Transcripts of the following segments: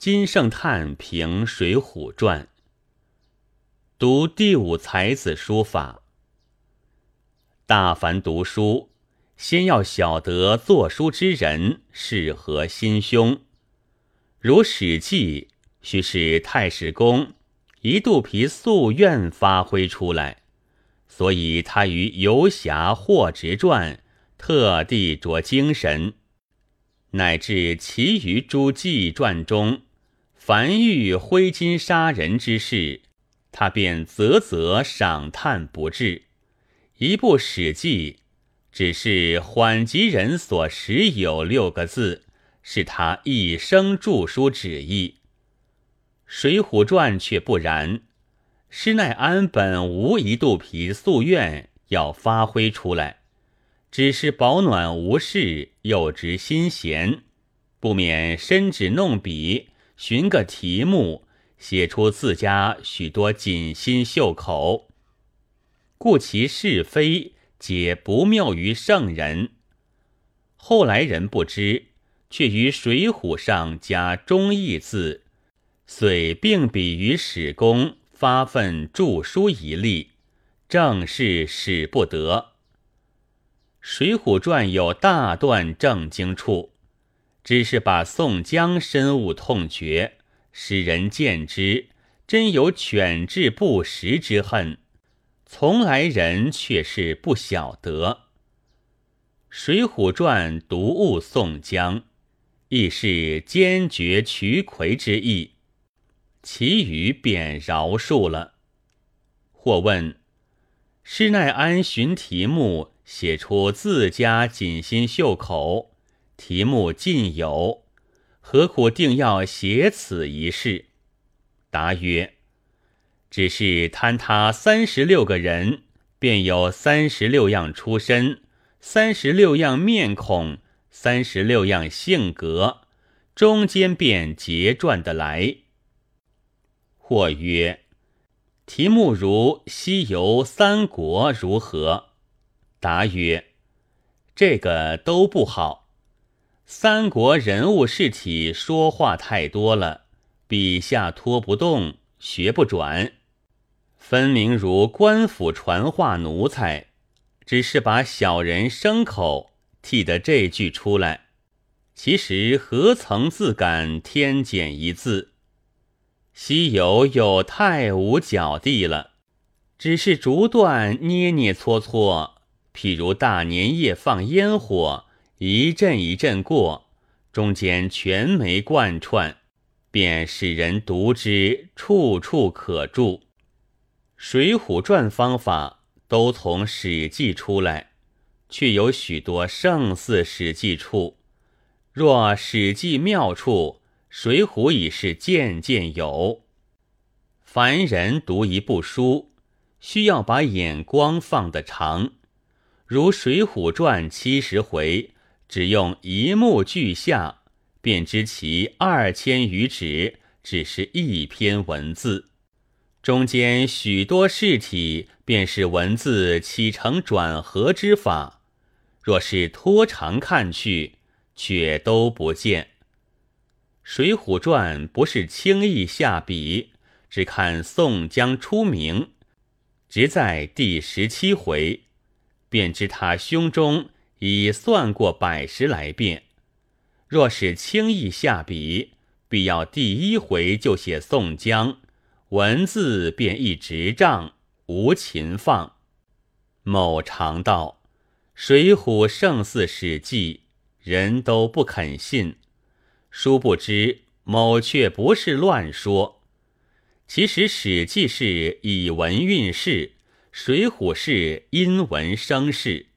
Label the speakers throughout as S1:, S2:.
S1: 金圣叹评《水浒传》，读第五才子书法。大凡读书，先要晓得作书之人是何心胸。如《史记》，须是太史公一肚皮夙愿发挥出来，所以他于游侠霍直传特地着精神，乃至其余诸纪传中。凡遇挥金杀人之事，他便啧啧赏叹不至。一部《史记》，只是缓急人所识有六个字，是他一生著书旨意。《水浒传》却不然，施耐庵本无一肚皮夙愿要发挥出来，只是保暖无事，又值心闲，不免伸指弄笔。寻个题目，写出自家许多锦心绣口，故其是非皆不妙于圣人。后来人不知，却于《水浒》上加忠义字，遂并比于史公发奋著书一例，正是使不得。《水浒传》有大段正经处。只是把宋江深恶痛绝，使人见之，真有犬至不食之恨。从来人却是不晓得，《水浒传》独误宋江，亦是坚决取魁之意，其余便饶恕了。或问：施耐庵寻题目，写出自家锦心绣口。题目尽有，何苦定要写此一事？答曰：只是贪他三十六个人，便有三十六样出身，三十六样面孔，三十六样性格，中间便结传的来。或曰：题目如《西游》《三国》如何？答曰：这个都不好。三国人物事体说话太多了，笔下拖不动，学不转，分明如官府传话奴才，只是把小人牲口替得这句出来，其实何曾自感添减一字？西游又太无脚地了，只是逐段捏捏搓搓，譬如大年夜放烟火。一阵一阵过，中间全没贯穿，便使人读之处处可注。《水浒传》方法都从《史记》出来，却有许多胜似《史记》处。若《史记》妙处，《水浒》已是件件有。凡人读一部书，需要把眼光放得长，如《水浒传》七十回。只用一目俱下，便知其二千余纸只是一篇文字，中间许多事体便是文字起承转合之法。若是拖长看去，却都不见。《水浒传》不是轻易下笔，只看宋江出名，直在第十七回，便知他胸中。已算过百十来遍，若是轻易下笔，必要第一回就写宋江，文字便一直账，无秦放。某常道《水浒》胜似《史记》，人都不肯信。殊不知某却不是乱说，其实《史记》是以文运事，《水浒》是因文生事。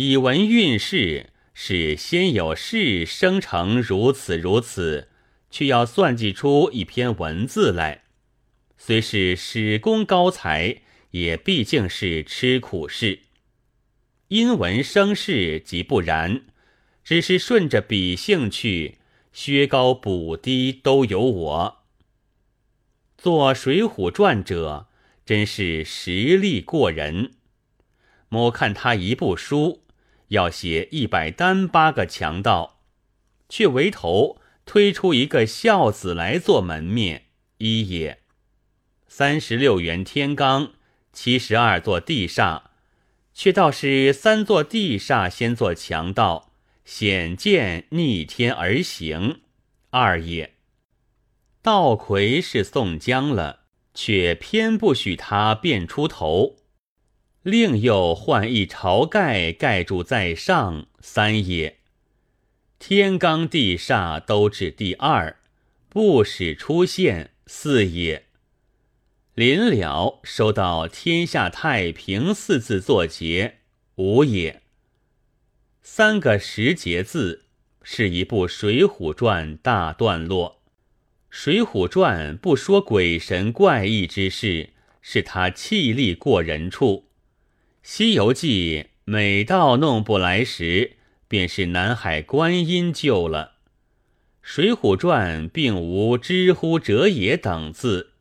S1: 以文运事，是先有事生成如此如此，却要算计出一篇文字来。虽是史公高才，也毕竟是吃苦事。因文生事即不然，只是顺着笔性去，削高补低都有我。做《水浒传》者，真是实力过人。某看他一部书。要写一百单八个强盗，却为头推出一个孝子来做门面，一也。三十六元天罡，七十二座地煞，却倒是三座地煞先做强盗，显见逆天而行。二也。道魁是宋江了，却偏不许他变出头，另又换一晁盖盖住在上。三也。天罡地煞都至第二，不使出现。四也。临了收到“天下太平”四字作结。五也。三个十节字是一部《水浒传》大段落。《水浒传》不说鬼神怪异之事，是他气力过人处。《西游记》每到弄不来时。便是南海观音救了，《水浒传》并无“知乎者也”等字，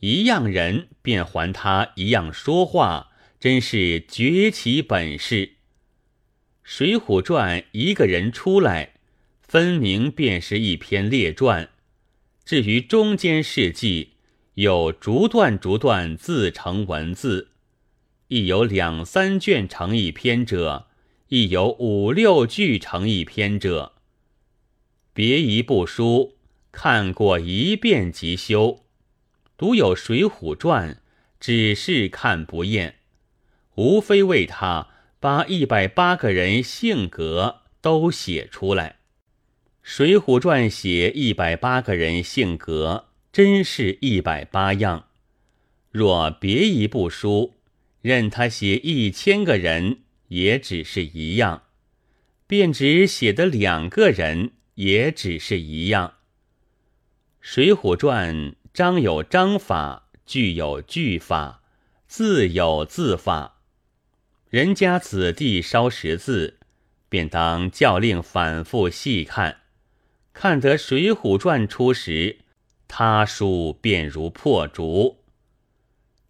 S1: 一样人便还他一样说话，真是绝其本事。《水浒传》一个人出来，分明便是一篇列传；至于中间事迹，有逐段逐段自成文字，亦有两三卷成一篇者。亦有五六句成一篇者，别一部书看过一遍即休，独有《水浒传》，只是看不厌，无非为他把一百八个人性格都写出来。《水浒传》写一百八个人性格，真是一百八样。若别一部书，任他写一千个人。也只是一样，便只写的两个人，也只是一样。《水浒传》章有章法，句有句法，字有字法。人家子弟烧识字，便当教令反复细看，看得《水浒传》出时，他书便如破竹。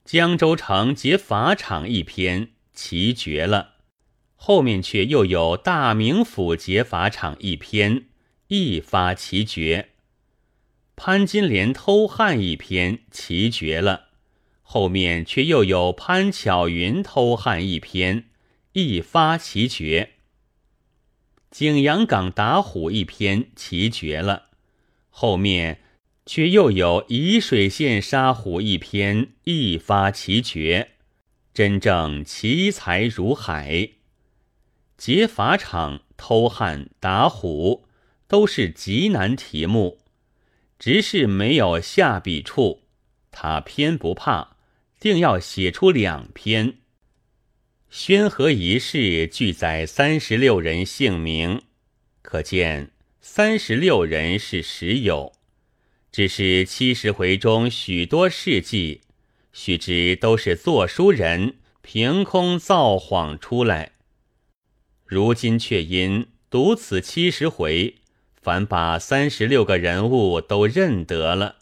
S1: 江州城劫法场一篇，奇绝了。后面却又有大名府劫法场一篇，一发奇绝；潘金莲偷汉一篇，奇绝了。后面却又有潘巧云偷汉一篇，一发奇绝；景阳冈打虎一篇，奇绝了。后面却又有沂水县杀虎一篇，一发奇绝。真正奇才如海。劫法场、偷汉、打虎，都是极难题目，只是没有下笔处，他偏不怕，定要写出两篇。宣和一事俱载三十六人姓名，可见三十六人是实有，只是七十回中许多事迹，须知都是作书人凭空造谎出来。如今却因读此七十回，反把三十六个人物都认得了，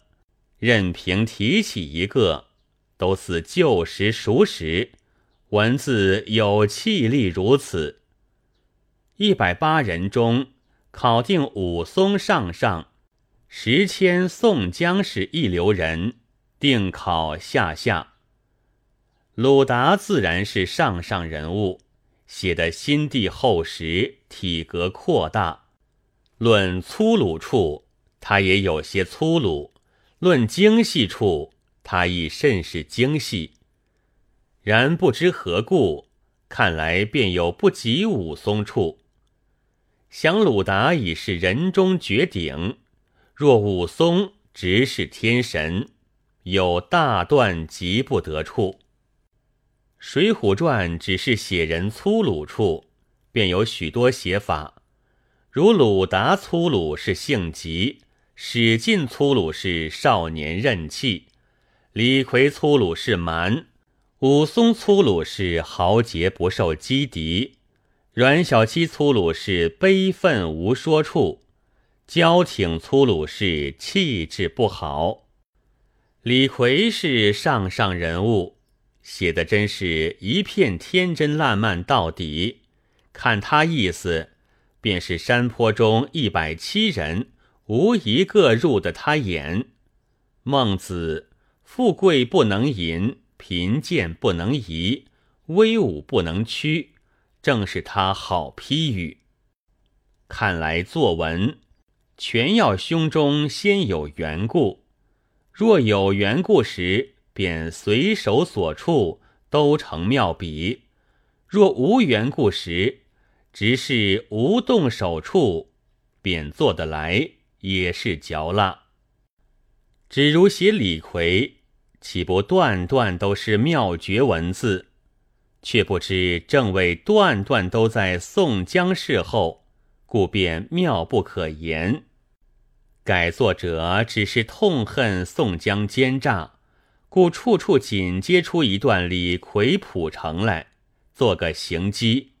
S1: 任凭提起一个，都似旧时熟识，文字有气力如此。一百八人中，考定武松上上，时迁宋江是一流人，定考下下。鲁达自然是上上人物。写的心地厚实，体格阔大。论粗鲁处，他也有些粗鲁；论精细处，他亦甚是精细。然不知何故，看来便有不及武松处。想鲁达已是人中绝顶，若武松直是天神，有大段及不得处。《水浒传》只是写人粗鲁处，便有许多写法。如鲁达粗鲁是性急，史进粗鲁是少年任气，李逵粗鲁是蛮，武松粗鲁是豪杰不受击敌，阮小七粗鲁是悲愤无说处，交挺粗鲁是气质不好。李逵是上上人物。写的真是一片天真烂漫到底，看他意思，便是山坡中一百七人，无一个入得他眼。孟子：富贵不能淫，贫贱不能移，威武不能屈，正是他好批语。看来作文，全要胸中先有缘故。若有缘故时，便随手所处都成妙笔；若无缘故时，只是无动手处，便做得来，也是嚼蜡。只如写李逵，岂不段段都是妙绝文字？却不知正为段段都在宋江事后，故便妙不可言。改作者只是痛恨宋江奸诈，故处处紧接出一段李逵谱成来，做个行机。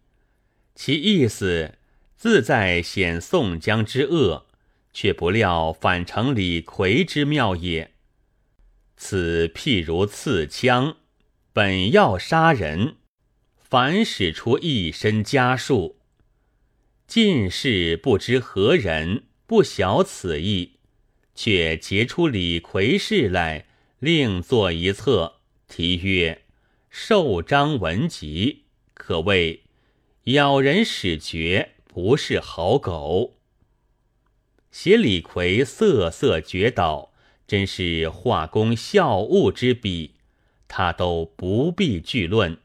S1: 其意思自在显宋江之恶。却不料反成李逵之妙也。此譬如刺枪，本要杀人，反使出一身家术。进士不知何人，不晓此意，却结出李逵事来，另作一册，题曰《寿章文集》，可谓咬人使绝，不是好狗。写李逵瑟瑟绝倒，真是画工笑物之笔，他都不必据论。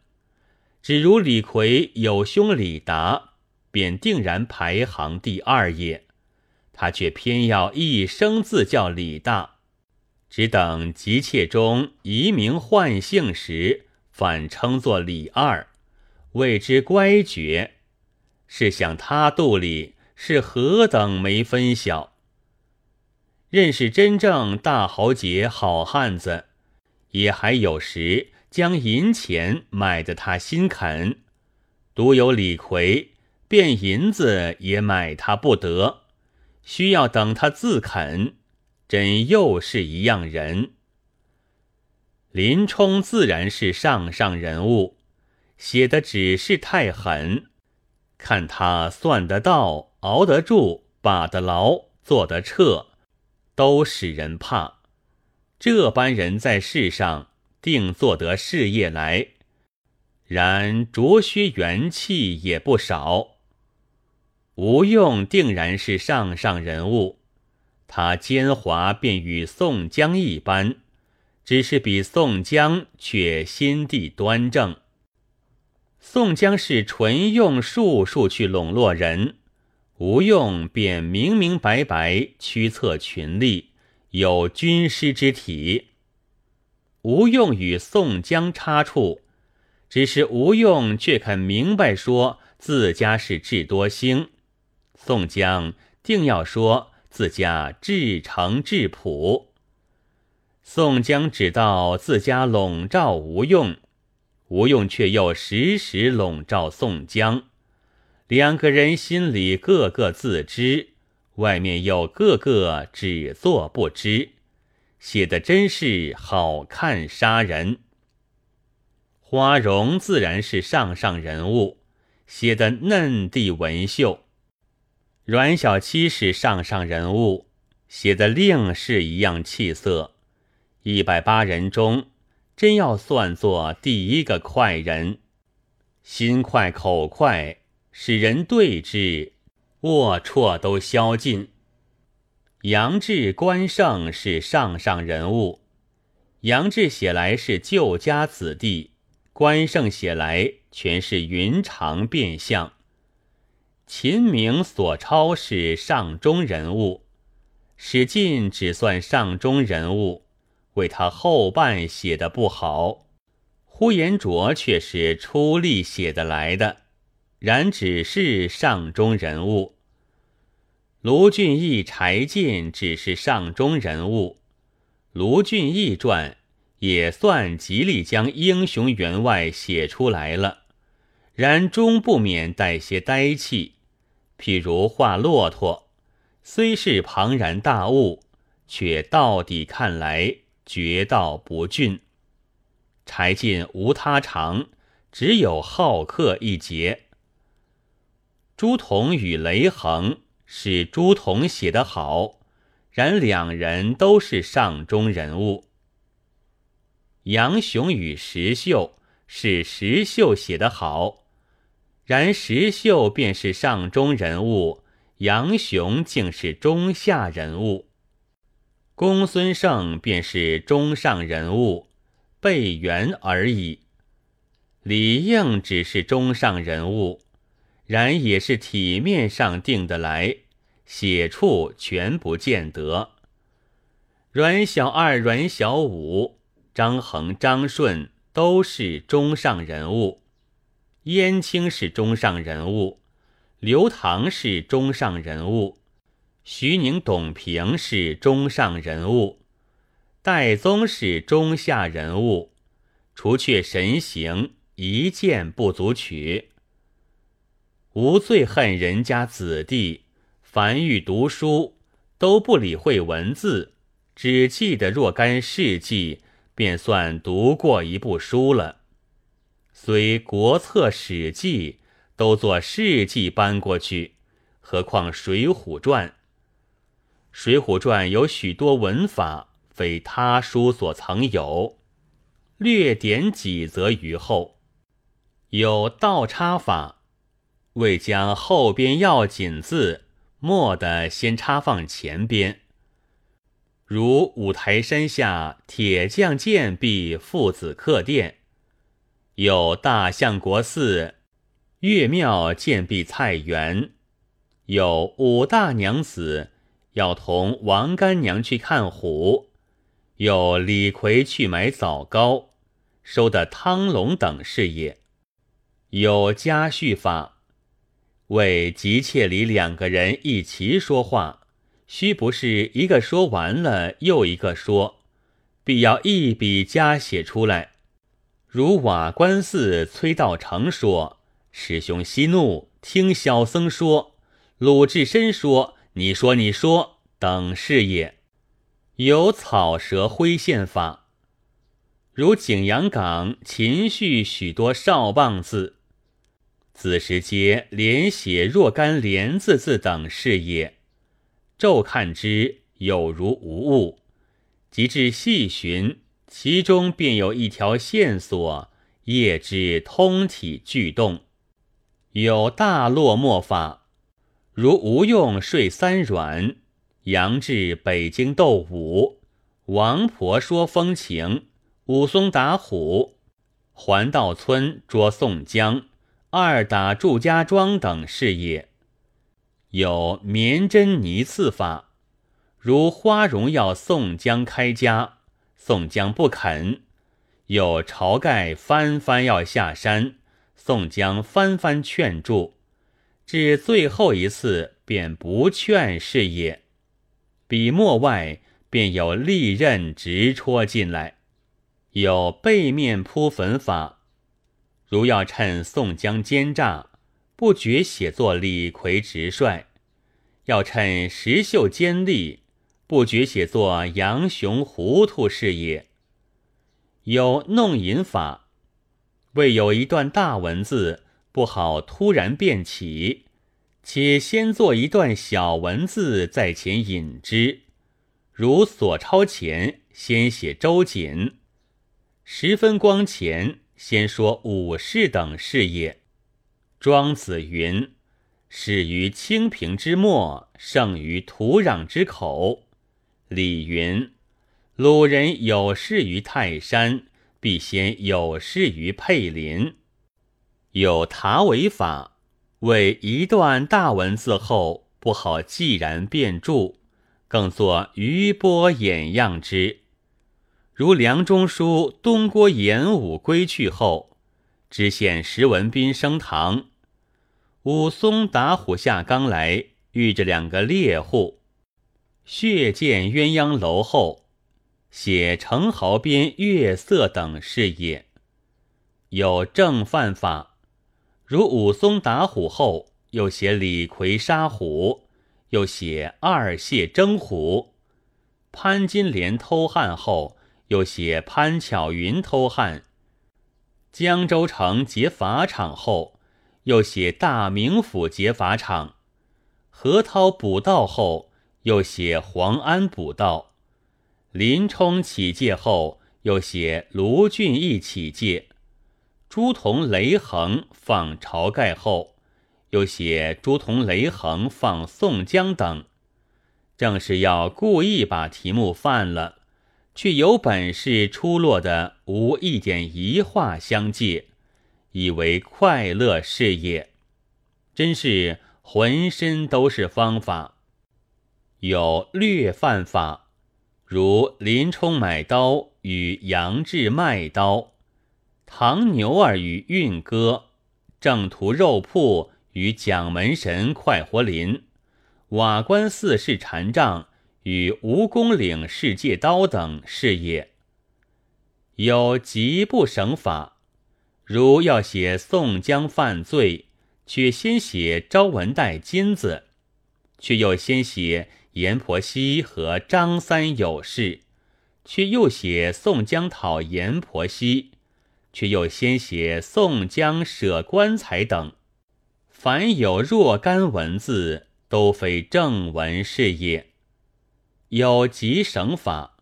S1: 只如李逵有兄李达，便定然排行第二也。他却偏要一生自叫李大，只等急切中移名换姓时，反称作李二，谓之乖绝。试想他肚里。是何等没分晓？认识真正大豪杰好汉子，也还有时将银钱买得他心肯；独有李逵，变银子也买他不得，需要等他自肯，真又是一样人。林冲自然是上上人物，写的只是太狠，看他算得到。熬得住，把得牢，做得彻，都使人怕。这般人在世上定做得事业来，然卓削元气也不少。吴用定然是上上人物，他奸猾便与宋江一般，只是比宋江却心地端正。宋江是纯用术数去笼络人。吴用便明明白白驱策群力，有军师之体。吴用与宋江差处，只是吴用却肯明白说自家是智多星，宋江定要说自家至诚至朴。宋江只道自家笼罩吴用，吴用却又时时笼罩宋江。两个人心里各个自知，外面又个个只做不知，写的真是好看杀人。花荣自然是上上人物，写的嫩地文秀；阮小七是上上人物，写的另是一样气色。一百八人中，真要算作第一个快人，心快口快。使人对之，龌龊都消尽。杨志、关胜是上上人物，杨志写来是旧家子弟，关胜写来全是云长变相。秦明、索超是上中人物，史进只算上中人物，为他后半写的不好。呼延灼却是出力写得来的。然只是上中人物，卢俊义、柴进只是上中人物。卢俊义传也算极力将英雄员外写出来了，然终不免带些呆气。譬如画骆驼，虽是庞然大物，却到底看来绝道不俊。柴进无他长，只有好客一节。朱仝与雷横是朱仝写得好，然两人都是上中人物。杨雄与石秀是石秀写得好，然石秀便是上中人物，杨雄竟是中下人物。公孙胜便是中上人物，备元而已。李应只是中上人物，然也是体面上定得来。写处全不见得。阮小二、阮小五、张衡、张顺都是中上人物，燕青是中上人物，刘唐是中上人物，徐宁、董平是中上人物，戴宗是中下人物，除却神行一件不足取。无最恨人家子弟。凡欲读书，都不理会文字，只记得若干事迹，便算读过一部书了。虽国策《史记》都做事迹搬过去，何况《水浒传》？《水浒传》有许多文法，非他书所曾有，略点几则于后，有倒插法，未将后边要紧字。末的先插放前边，如五台山下铁匠建壁父子客店，有大相国寺岳庙建壁菜园，有武大娘子要同王干娘去看虎，有李逵去买枣糕，收的汤笼等事业，有家叙法。为急切里两个人一齐说话，须不是一个说完了又一个说，必要一笔加写出来。如瓦官寺崔道成说：“师兄息怒，听小僧说。”鲁智深说：“你说你说。”等事也。有草蛇灰线法，如景阳冈秦续许多少棒字。子时皆连写若干连字字等事也，骤看之有如无物，及至细寻，其中便有一条线索，叶之通体俱动。有大落墨法，如吴用睡三软，杨志北京斗武，王婆说风情，武松打虎，环道村捉宋江。二打祝家庄等事业，有棉针泥刺法，如花荣要宋江开家，宋江不肯；有晁盖翻番要下山，宋江翻番劝住，至最后一次便不劝是也。笔墨外便有利刃直戳进来，有背面铺粉法。如要趁宋江奸诈，不觉写作李逵直率；要趁石秀奸利，不觉写作杨雄糊涂是也。有弄引法，未有一段大文字不好突然变起，且先做一段小文字在前引之。如所抄前先写周瑾，十分光前。先说武士等事业。庄子云：“始于清平之末，胜于土壤之口。”李云：“鲁人有事于泰山，必先有事于沛林。”有塔为法，为一段大文字后不好既然变注，更作余波掩样之。如梁中书东郭演武归去后，知县石文斌升堂，武松打虎下冈来，遇着两个猎户，血溅鸳鸯楼后，写城壕边月色等事也。有正犯法，如武松打虎后，又写李逵杀虎，又写二谢征虎，潘金莲偷汉后。又写潘巧云偷汉，江州城劫法场后，又写大名府劫法场，何涛捕盗后，又写黄安补道；林冲起戒后，又写卢俊义起戒；朱仝、雷横放晁盖后，又写朱仝、雷横放宋江等。正是要故意把题目犯了，却有本事出落的无一点一话相借，以为快乐事业，真是浑身都是方法。有略犯法，如林冲买刀与杨志卖刀，唐牛儿与运哥，正途肉铺与蒋门神快活林。瓦官寺试禅杖与蜈蚣岭试借刀等事业，有极不省法。如要写宋江犯罪，却先写招文带金子，却又先写阎婆惜和张三有事，却又写宋江讨阎婆惜，却又先写宋江舍棺材等，凡有若干文字。都非正文事也，有急省法，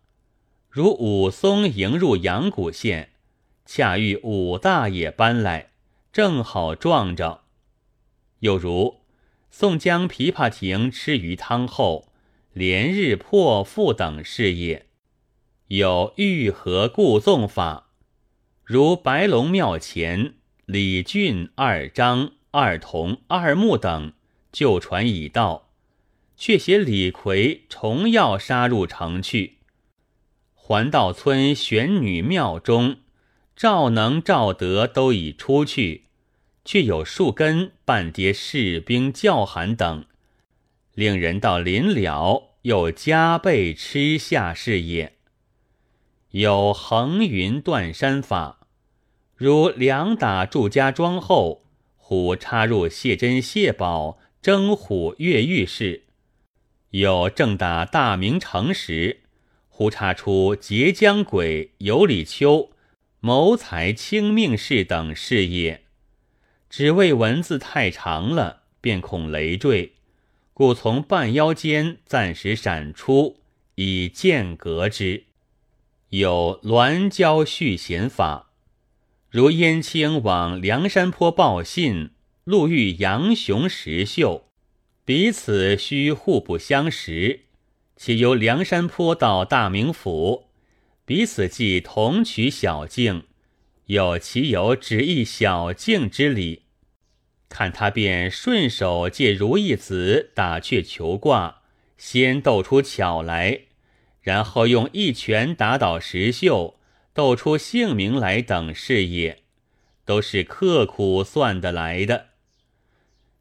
S1: 如武松迎入阳谷县，恰遇武大爷搬来，正好撞着；又如宋江琵琶亭吃鱼汤后，连日破腹等事业，有愈合故纵法，如白龙庙前李俊、二张、二童、二木等。旧传已到，却写李逵重要杀入城去。环道村玄女庙中，赵能、赵德都已出去，却有数根半叠士兵叫喊等，令人到临了，又加倍吃下事业。有横云断山法，如两打祝家庄后，虎插入谢珍、谢宝。征虎越狱事，有正打大明城时，忽查出截江鬼尤里秋谋财轻命事等事业，只为文字太长了，便恐累赘，故从半腰间暂时闪出，以间隔之。有鸾交续弦法，如燕青往梁山坡报信。路遇杨雄、石秀，彼此须互不相识。且由梁山坡到大名府，彼此既同取小径，有其有只一小径之理？看他便顺手借如意子打却求卦，先斗出巧来，然后用一拳打倒石秀，斗出姓名来等事业，都是刻苦算得来的。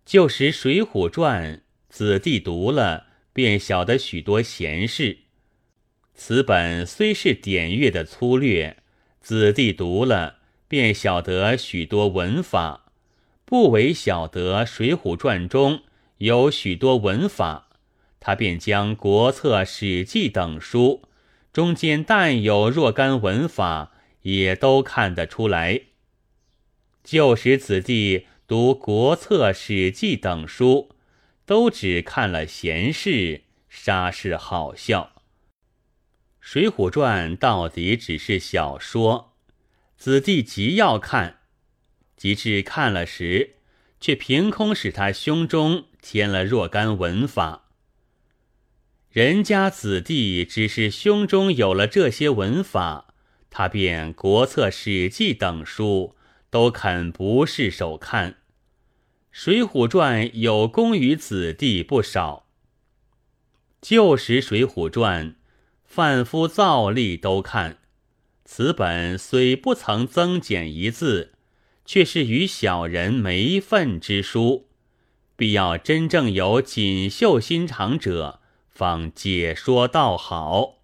S1: 旧时《水浒传》，子弟读了便晓得许多闲事。此本虽是典乐的粗略，子弟读了便晓得许多文法。不为晓得《水浒传》中有许多文法，他便将《国策》《史记》等书中间但有若干文法，也都看得出来。旧时子弟。读《国策》《史记》等书，都只看了闲事，沙是好笑。《水浒传》到底只是小说，子弟极要看，及至看了时，却凭空使他胸中添了若干文法。人家子弟只是胸中有了这些文法，他便《国策》《史记》等书。都肯不释手看，《水浒传》有功于子弟不少。旧时《水浒传》，贩夫造吏都看。此本虽不曾增减一字，却是与小人没份之书。必要真正有锦绣心肠者，方解说道好。